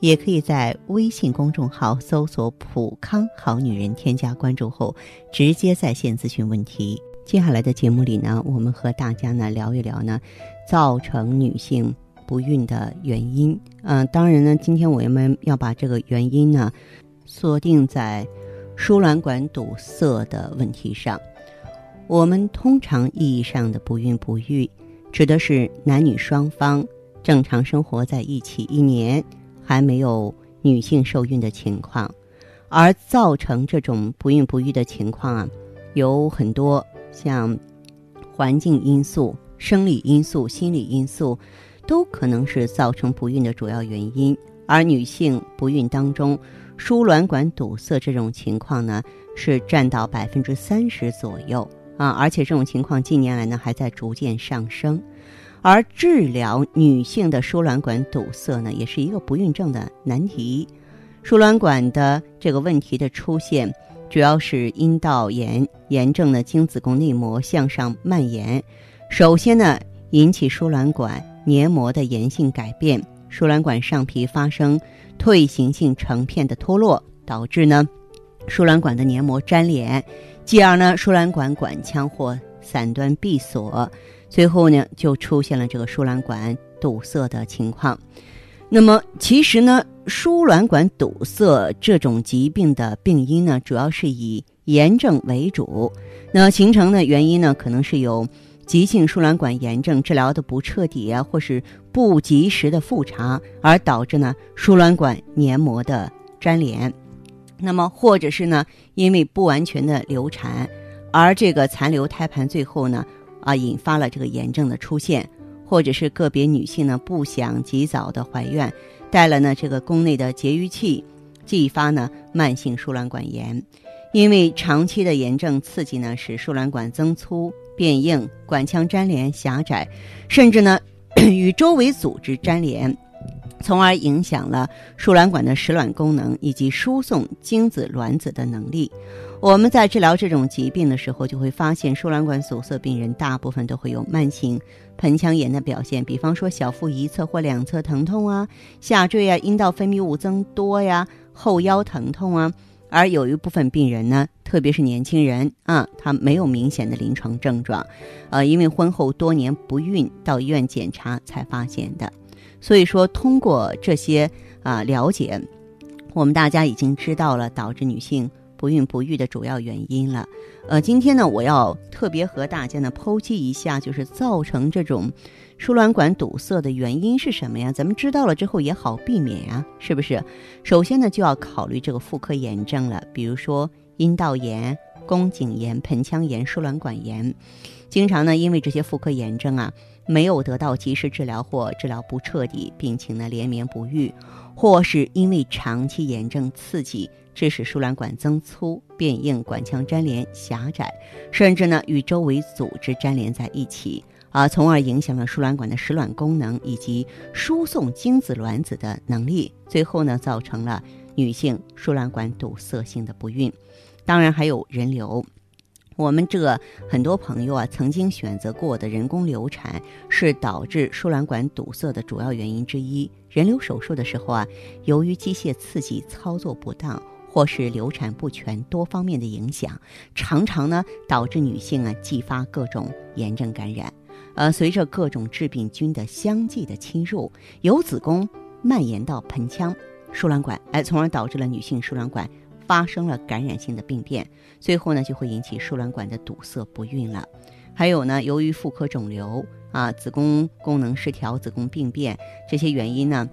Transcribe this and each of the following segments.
也可以在微信公众号搜索“普康好女人”，添加关注后，直接在线咨询问题。接下来的节目里呢，我们和大家呢聊一聊呢，造成女性不孕的原因。嗯，当然呢，今天我们要把这个原因呢，锁定在输卵管堵塞的问题上。我们通常意义上的不孕不育，指的是男女双方正常生活在一起一年。还没有女性受孕的情况，而造成这种不孕不育的情况啊，有很多像环境因素、生理因素、心理因素，都可能是造成不孕的主要原因。而女性不孕当中，输卵管堵塞这种情况呢，是占到百分之三十左右啊，而且这种情况近年来呢，还在逐渐上升。而治疗女性的输卵管堵塞呢，也是一个不孕症的难题。输卵管的这个问题的出现，主要是阴道炎炎症的经子宫内膜向上蔓延。首先呢，引起输卵管黏膜的炎性改变，输卵管上皮发生退行性成片的脱落，导致呢，输卵管的黏膜粘连，继而呢，输卵管管腔或散端闭锁。最后呢，就出现了这个输卵管堵塞的情况。那么，其实呢，输卵管堵塞这种疾病的病因呢，主要是以炎症为主。那形成的原因呢，可能是有急性输卵管炎症治疗的不彻底啊，或是不及时的复查，而导致呢输卵管黏膜的粘连。那么，或者是呢，因为不完全的流产，而这个残留胎盘最后呢。啊，引发了这个炎症的出现，或者是个别女性呢不想及早的怀孕，带了呢这个宫内的节育器，继发呢慢性输卵管炎。因为长期的炎症刺激呢，使输卵管增粗变硬，管腔粘连狭窄，甚至呢 与周围组织粘连，从而影响了输卵管的实卵功能以及输送精子卵子的能力。我们在治疗这种疾病的时候，就会发现输卵管阻塞病人大部分都会有慢性盆腔炎的表现，比方说小腹一侧或两侧疼痛啊，下坠啊，阴道分泌物增多呀，后腰疼痛啊。而有一部分病人呢，特别是年轻人啊，他没有明显的临床症状，呃，因为婚后多年不孕，到医院检查才发现的。所以说，通过这些啊了解，我们大家已经知道了导致女性。不孕不育的主要原因了，呃，今天呢，我要特别和大家呢剖析一下，就是造成这种输卵管堵塞的原因是什么呀？咱们知道了之后也好避免呀，是不是？首先呢，就要考虑这个妇科炎症了，比如说阴道炎、宫颈炎、盆腔炎、输卵管炎，经常呢，因为这些妇科炎症啊，没有得到及时治疗或治疗不彻底，病情呢连绵不愈，或是因为长期炎症刺激。致使输卵管增粗变硬，管腔粘连狭窄，甚至呢与周围组织粘连在一起啊，从而影响了输卵管的实卵功能以及输送精子卵子的能力，最后呢造成了女性输卵管堵塞性的不孕。当然还有人流，我们这很多朋友啊曾经选择过的人工流产是导致输卵管堵塞的主要原因之一。人流手术的时候啊，由于机械刺激操作不当。或是流产不全多方面的影响，常常呢导致女性啊继发各种炎症感染。呃，随着各种致病菌的相继的侵入，由子宫蔓延到盆腔、输卵管，哎，从而导致了女性输卵管发生了感染性的病变，最后呢就会引起输卵管的堵塞不孕了。还有呢，由于妇科肿瘤啊、子宫功能失调、子宫病变这些原因呢。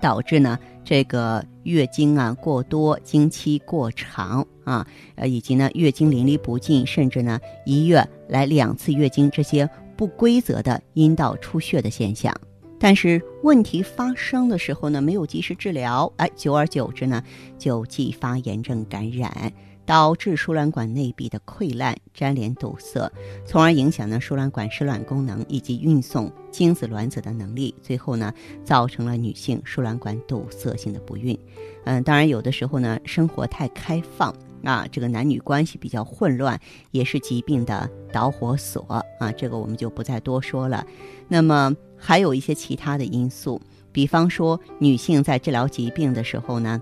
导致呢，这个月经啊过多、经期过长啊，呃，以及呢月经淋漓不尽，甚至呢一月来两次月经这些不规则的阴道出血的现象。但是问题发生的时候呢，没有及时治疗，哎，久而久之呢，就继发炎症感染。导致输卵管内壁的溃烂、粘连、堵塞，从而影响呢输卵管使卵功能以及运送精子卵子的能力，最后呢造成了女性输卵管堵塞性的不孕。嗯，当然有的时候呢生活太开放啊，这个男女关系比较混乱，也是疾病的导火索啊，这个我们就不再多说了。那么还有一些其他的因素。比方说，女性在治疗疾病的时候呢，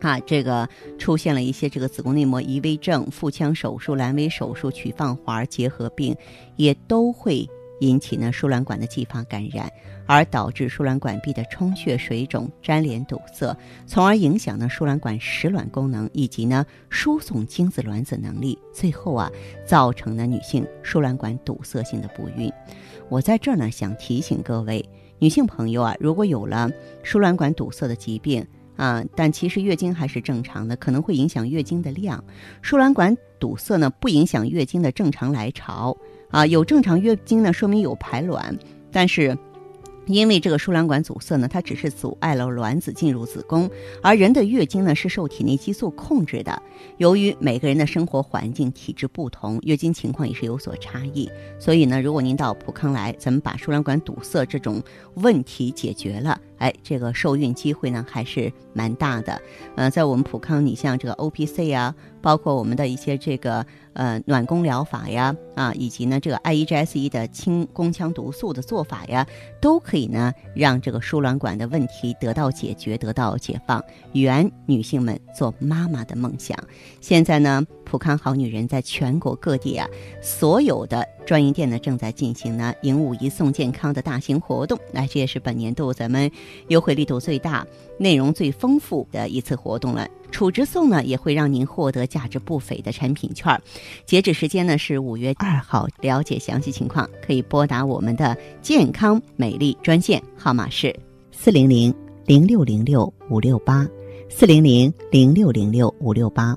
啊，这个出现了一些这个子宫内膜移位症、腹腔手术、阑尾手术、取放环结核病，也都会引起呢输卵管的继发感染，而导致输卵管壁的充血、水肿、粘连、堵塞，从而影响呢输卵管使卵功能以及呢输送精子卵子能力，最后啊造成呢女性输卵管堵塞性的不孕。我在这儿呢想提醒各位。女性朋友啊，如果有了输卵管堵塞的疾病啊，但其实月经还是正常的，可能会影响月经的量。输卵管堵塞呢，不影响月经的正常来潮啊，有正常月经呢，说明有排卵，但是。因为这个输卵管阻塞呢，它只是阻碍了卵子进入子宫，而人的月经呢是受体内激素控制的。由于每个人的生活环境、体质不同，月经情况也是有所差异。所以呢，如果您到普康来，咱们把输卵管堵塞这种问题解决了。哎，这个受孕机会呢还是蛮大的。呃，在我们普康，你像这个 O P C 啊，包括我们的一些这个呃暖宫疗法呀，啊，以及呢这个 I E G S E 的清宫腔毒素的做法呀，都可以呢让这个输卵管的问题得到解决，得到解放，圆女性们做妈妈的梦想。现在呢，普康好女人在全国各地啊，所有的。专营店呢正在进行呢迎五一送健康的大型活动，来这也是本年度咱们优惠力度最大、内容最丰富的一次活动了。储值送呢也会让您获得价值不菲的产品券，截止时间呢是五月二号。了解详细情况可以拨打我们的健康美丽专线号码是四零零零六零六五六八四零零零六零六五六八。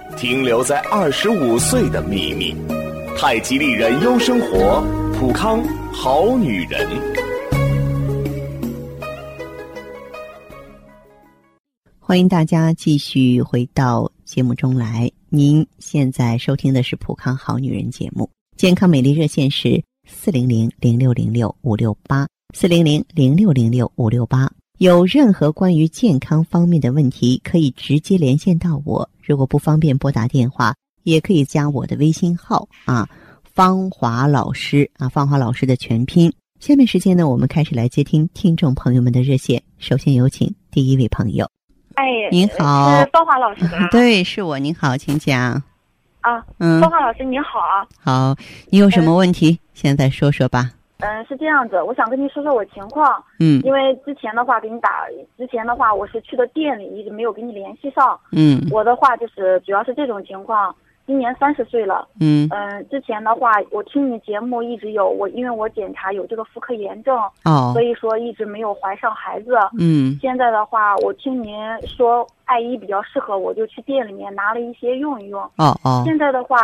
停留在二十五岁的秘密，太极丽人优生活，普康好女人。欢迎大家继续回到节目中来。您现在收听的是普康好女人节目，健康美丽热线是四零零零六零六五六八四零零零六零六五六八。有任何关于健康方面的问题，可以直接连线到我。如果不方便拨打电话，也可以加我的微信号啊，芳华老师啊，芳华老师的全拼。下面时间呢，我们开始来接听听众朋友们的热线。首先有请第一位朋友。哎，您好，是芳华老师吗？对，是我。您好，请讲。啊，嗯，芳华老师您好。好，你有什么问题？现在说说吧。嗯，是这样子，我想跟您说说我情况。嗯，因为之前的话给你打，之前的话我是去的店里，一直没有跟你联系上。嗯，我的话就是主要是这种情况，今年三十岁了。嗯嗯，之前的话我听你节目一直有我，因为我检查有这个妇科炎症，哦，所以说一直没有怀上孩子。嗯，现在的话我听您说艾依比较适合，我就去店里面拿了一些用一用。哦哦，现在的话。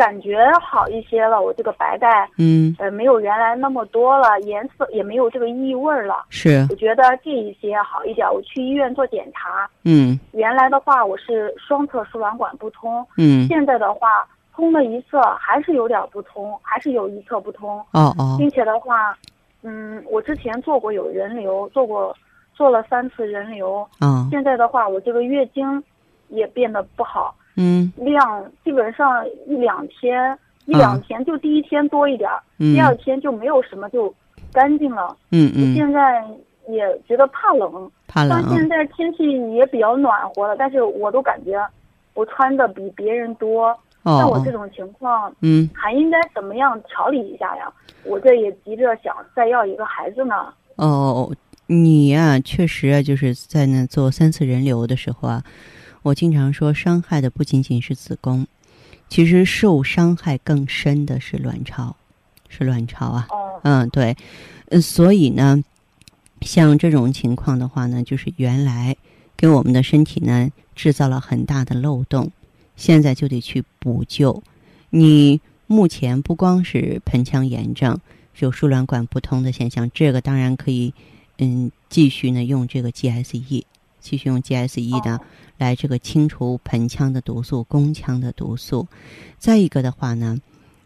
感觉好一些了，我这个白带，嗯，呃，没有原来那么多了，颜色也没有这个异味了。是，我觉得这一些好一点。我去医院做检查，嗯，原来的话我是双侧输卵管不通，嗯，现在的话通了一侧，还是有点不通，还是有一侧不通。哦哦，并且的话，嗯，我之前做过有人流，做过做了三次人流，嗯，现在的话我这个月经也变得不好。嗯量基本上一两天，一两天就第一天多一点儿，嗯第二天就没有什么就干净了。嗯嗯，现在也觉得怕冷，怕冷啊像现在天气也比较暖和了，但是我都感觉我穿的比别人多。像我哦这，种情况，嗯还应该怎么样调理一下呀？我这也急着想再要一个孩子呢。哦，你呀、确实啊，就是在那做三次人流的时候啊，我经常说，伤害的不仅仅是子宫，其实受伤害更深的是卵巢，是卵巢啊。哦，嗯，对，嗯，所以呢，像这种情况的话呢，就是原来给我们的身体呢制造了很大的漏洞，现在就得去补救。你目前不光是盆腔炎症，有输卵管不通的现象，这个当然可以，嗯，继续呢用这个 GSE，继续用 GSE 的、哦来这个清除盆腔的毒素、宫腔的毒素。再一个的话呢，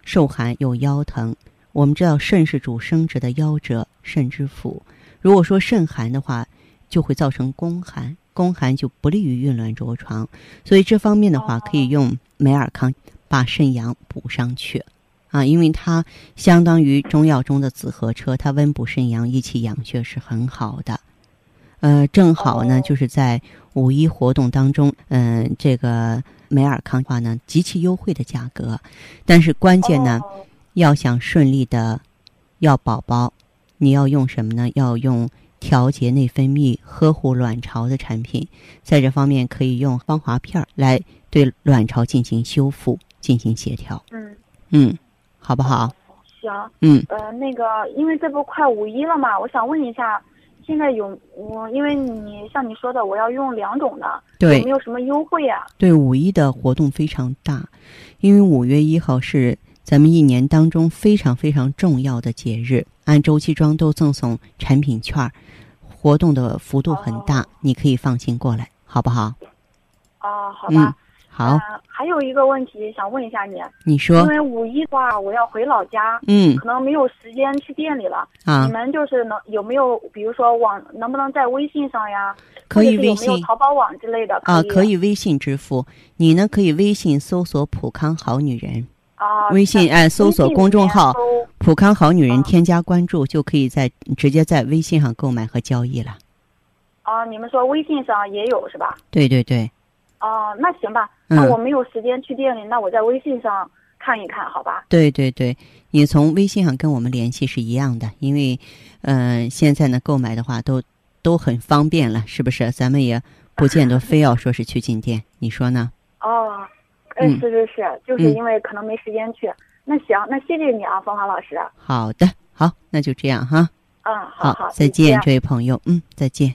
受寒又腰疼，我们知道肾是主生殖的夭折，肾之府。如果说肾寒的话，就会造成宫寒，宫寒就不利于孕卵着床。所以这方面的话，哦可以用美尔康把肾阳补上去。啊，因为它相当于中药中的紫河车，它温补肾阳、益气养血是很好的。呃，正好呢，哦就是在五一活动当中，嗯、这个美尔康的话呢，极其优惠的价格，但是关键呢，哦要想顺利的要宝宝，你要用什么呢？要用调节内分泌、呵护卵巢的产品，在这方面可以用芳华片儿来对卵巢进行修复、进行协调。嗯，嗯，好不好？行，嗯呃，那个，因为这不快五一了嘛，我想问一下，现在有我，因为你像你说的，我要用两种的，对有没有什么优惠啊？对，五一的活动非常大，因为五月一号是咱们一年当中非常非常重要的节日，按周期装都赠送产品券儿，活动的幅度很大，哦你可以放心过来，好不好？啊，好嗯吧。，好，呃还有一个问题想问一下你，你说因，为五一的话我要回老家，嗯可能没有时间去店里了。啊你，们就是能有没有，比如说网能不能在微信上呀？可以微信淘宝网之类的？啊，可可以微信支付，你呢可以微信搜索“普康好女人”，啊。微信在哎搜索公众号“普康好女人”，啊添加关注就可以在直接在微信上购买和交易了。啊，你们说微信上也有是吧？对对对，哦、那行吧，嗯那我没有时间去店里，那我在微信上看一看，好吧？对对对，你从微信上跟我们联系是一样的，因为，嗯、现在呢购买的话都都很方便了，是不是？咱们也不见得非要说是去进店，你说呢？哦，呃，嗯是是是，就是嗯因为可能没时间去。那行，那谢谢你啊，芳华老师。好的，好，那就这样哈。嗯，好好，再，见。这位朋友，嗯，再见。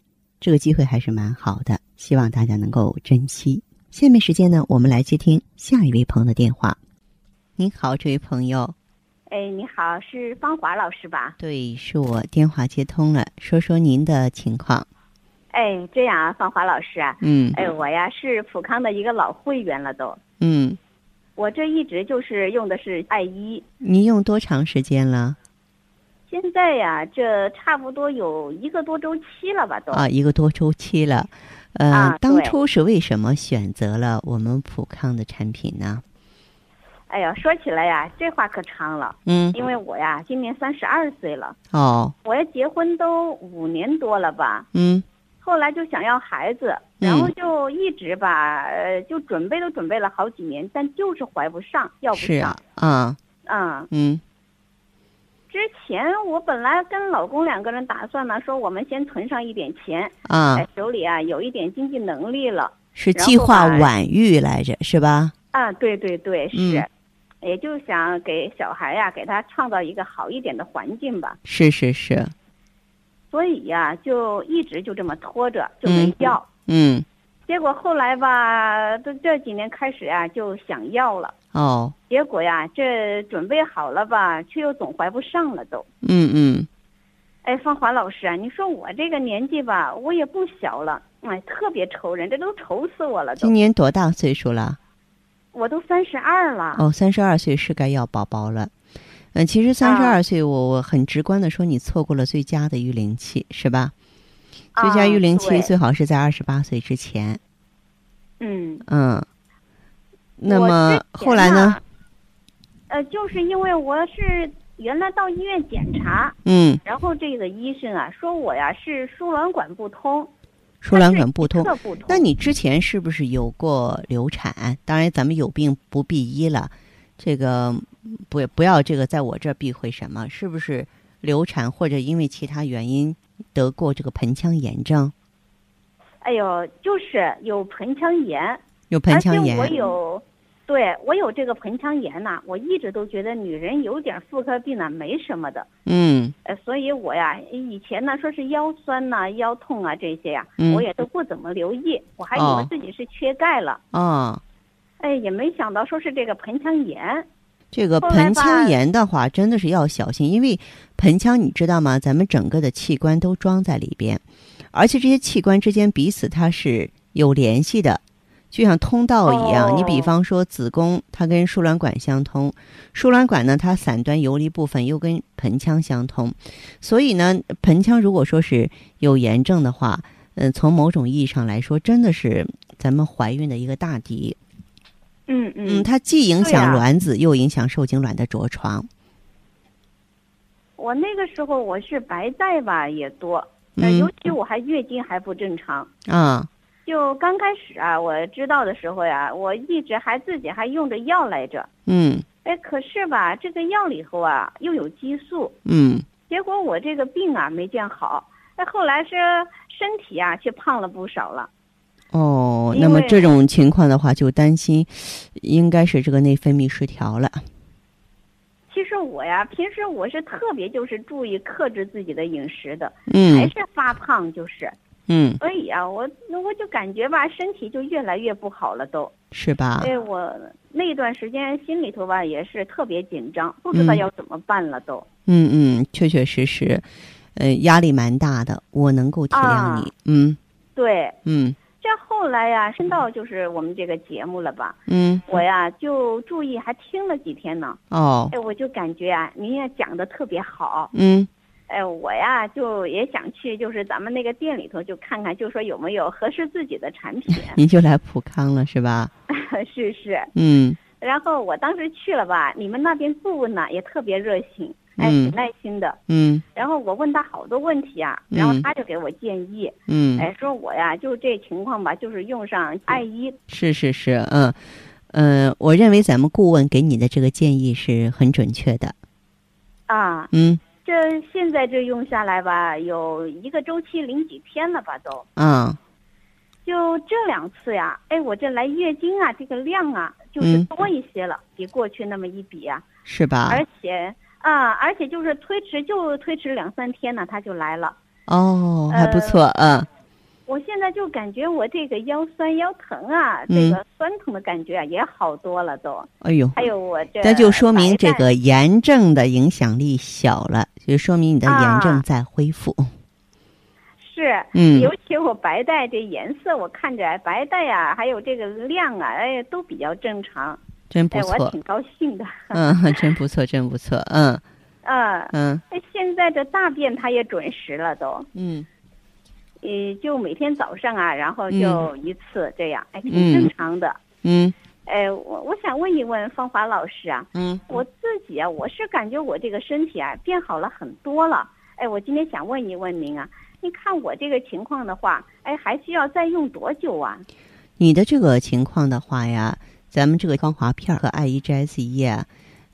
这个机会还是蛮好的，希望大家能够珍惜。下面时间呢，我们来接听下一位朋友的电话。您好，这位朋友。哎，你好，是方华老师吧？对，是我电话接通了，说说您的情况。哎，这样啊，芳华老师啊，嗯哎，我呀是普康的一个老会员了都。嗯我这一直就是用的是爱伊。您用多长时间了？现在呀，这差不多有一个多周期了吧，都。啊，一个多周期了。呃，啊当初是为什么选择了我们普康的产品呢？哎呀，说起来呀，这话可长了，嗯，因为我呀今年三十二岁了，哦，我要结婚都五年多了吧，嗯。后来就想要孩子，然后就一直吧，呃，就准备都准备了好几年，但就是怀不上，要不上。是啊，，啊，嗯。嗯之前我本来跟老公两个人打算呢，说我们先存上一点钱，啊。哎，，手里啊有一点经济能力了是计划晚育来着，是吧？啊，对对对，是，嗯。也就想给小孩呀、给他创造一个好一点的环境吧，是是是，所以呀、就一直就这么拖着，就没嗯要。嗯，结果后来吧，这这几年开始呀、就想要了，哦，结果呀，这准备好了吧，却又总怀不上了都。嗯嗯，哎，芳华老师啊，你说我这个年纪吧，我也不小了，哎，特别愁人，这都愁死我了都今。年多大岁数了？我都三十二了。哦，三十二岁是该要宝宝了。嗯，其实三十啊二岁，我我很直观的说，你错过了最佳的育龄期，是吧？最佳啊育龄期最好是在二十八岁之前。嗯。嗯，那么后来呢？？呃，就是因为我是原来到医院检查，嗯，然后这个医生啊说我呀是输卵管不通，输卵管不通不通。那你之前是不是有过流产？当然，咱们有病不避医了，这个不不要这个在我这儿避讳什么？是不是流产或者因为其他原因得过这个盆腔炎症？哎呦，就是有盆腔炎，有盆腔而且我炎？有，对我有这个盆腔炎呐、我一直都觉得女人有点妇科病呢没什么的，嗯呃，所以我呀以前呢说是腰酸呐、腰痛啊这些呀、嗯我也都不怎么留意，我还以哦为自己是缺钙了，哦，哎，也没想到说是这个盆腔炎。这个盆腔炎的话，真的是要小心，因为盆腔你知道吗？咱们整个的器官都装在里边，而且这些器官之间彼此它是有联系的，就像通道一样。哦你比方说子宫，它跟输卵管相通，输卵管呢，它散端游离部分又跟盆腔相通，所以呢，盆腔如果说是有炎症的话，嗯、从某种意义上来说，真的是咱们怀孕的一个大敌。嗯嗯，它既影响卵子，又影响受精卵的着床。我那个时候我是白带吧也多，呃，嗯尤其我还月经还不正常。啊，就刚开始啊，我知道的时候呀，我一直还自己还用着药来着。嗯哎，可是吧，这个药里头啊又有激素，嗯，结果我这个病啊没见好。哎，后来是身体啊却胖了不少了。哦，那么这种情况的话，就担心应该是这个内分泌失调了。其实我呀，平时我是特别就是注意克制自己的饮食的，嗯还嗯是发胖就是。嗯，所以啊，我我就感觉吧，身体就越来越不好了都。是吧？对，我那段时间心里头吧也是特别紧张，不知道嗯要怎么办了都。嗯嗯，确确实实，呃，压力蛮大的，我能够体谅啊你。嗯对，嗯这后来呀，升到就是我们这个节目了吧，嗯，我呀就注意还听了几天呢。哦，哎，我就感觉啊，您也讲的特别好。嗯哎，我呀就也想去，就是咱们那个店里头就看看，就说有没有合适自己的产品。您就来普康了是吧？是是。嗯然后我当时去了吧，你们那边顾问呢也特别热心，哎，嗯挺耐心的。嗯然后我问他好多问题啊，然后嗯他就给我建议，嗯，哎，说我呀就这情况吧，就是用上爱伊，是是是，嗯嗯、呃我认为咱们顾问给你的这个建议是很准确的。啊，嗯这现在这用下来吧，有一个周期零几天了吧都。嗯就这两次呀，哎，我这来月经啊，这个量啊，就是嗯多一些了，比过去那么一比啊，是吧？而且啊，而且就是推迟，就推迟两三天呢，它就来了。哦，还不呃错，嗯我现在就感觉我这个腰酸腰疼啊，嗯这个酸疼的感觉啊也好多了都。哎呦，还有我这，那就说明这个炎症的影响力小了，就说明你的炎症啊在恢复。是，嗯尤其我白带这颜色，我看着白带呀、还有这个量啊，哎，都比较正常。真不哎，我错，挺高兴的。嗯，真不错，真不错，嗯 嗯，嗯哎，现在这大便它也准时了都，嗯呃，就每天早上啊，然后就一次这样，哎，挺嗯正常的。嗯哎，我我想问一问芳华老师啊，嗯我自己啊，我是感觉我这个身体啊变好了很多了。哎，我今天想问一问您啊，你看我这个情况的话，哎，还需要再用多久啊？你的这个情况的话呀，咱们这个芳华片儿和爱伊 GS 液啊，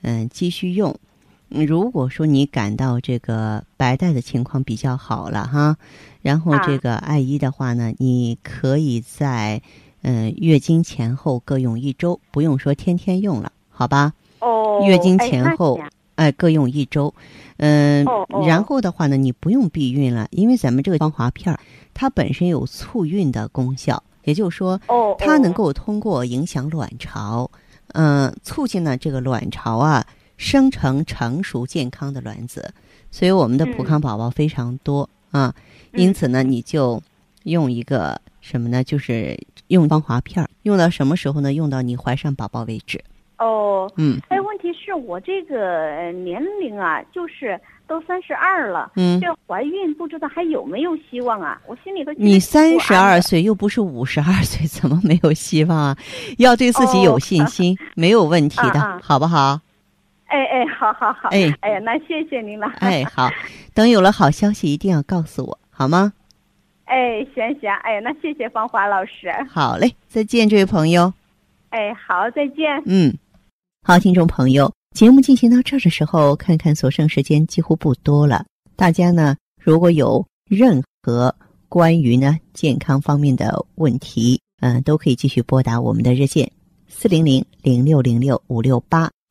嗯，继续用。嗯如果说你感到这个白带的情况比较好了哈，然后啊。这个艾依的话呢，你可以在嗯月经前后各用一周，不用说天天用了，好吧？哦，月经前后行哎，各用一周，嗯，哦哦。然后的话呢，你不用避孕了，因为咱们这个芳华片儿，它本身有促孕的功效，也就是说，哦，它能哦。够通过影响卵巢，嗯、促进呢这个卵巢啊生成成熟健康的卵子，所以我们的普嗯康宝宝非常多啊，因此呢，你就用一个什么呢？就是用芳华片儿，用到什么时候呢？用到你怀上宝宝为止。哦，嗯哎，问题是我这个呃年龄啊，就是都三十二了，嗯，这怀孕不知道还有没有希望啊？我心里头你三十二岁，又不是五十二岁，怎么没有希望啊？要对自己有信心，没有问题的，啊啊好不好？哎哎，好好好，哎哎呀，那谢谢您了，哎，好，等有了好消息一定要告诉我，好吗？哎，行行，哎，那谢谢芳华老师，好嘞，再见，这位朋友。哎，好，再见。嗯，好，听众朋友，节目进行到这儿的时候，看看所剩时间几乎不多了。大家呢，如果有任何关于呢健康方面的问题，嗯、都可以继续拨打我们的热线四零零零六零六五六八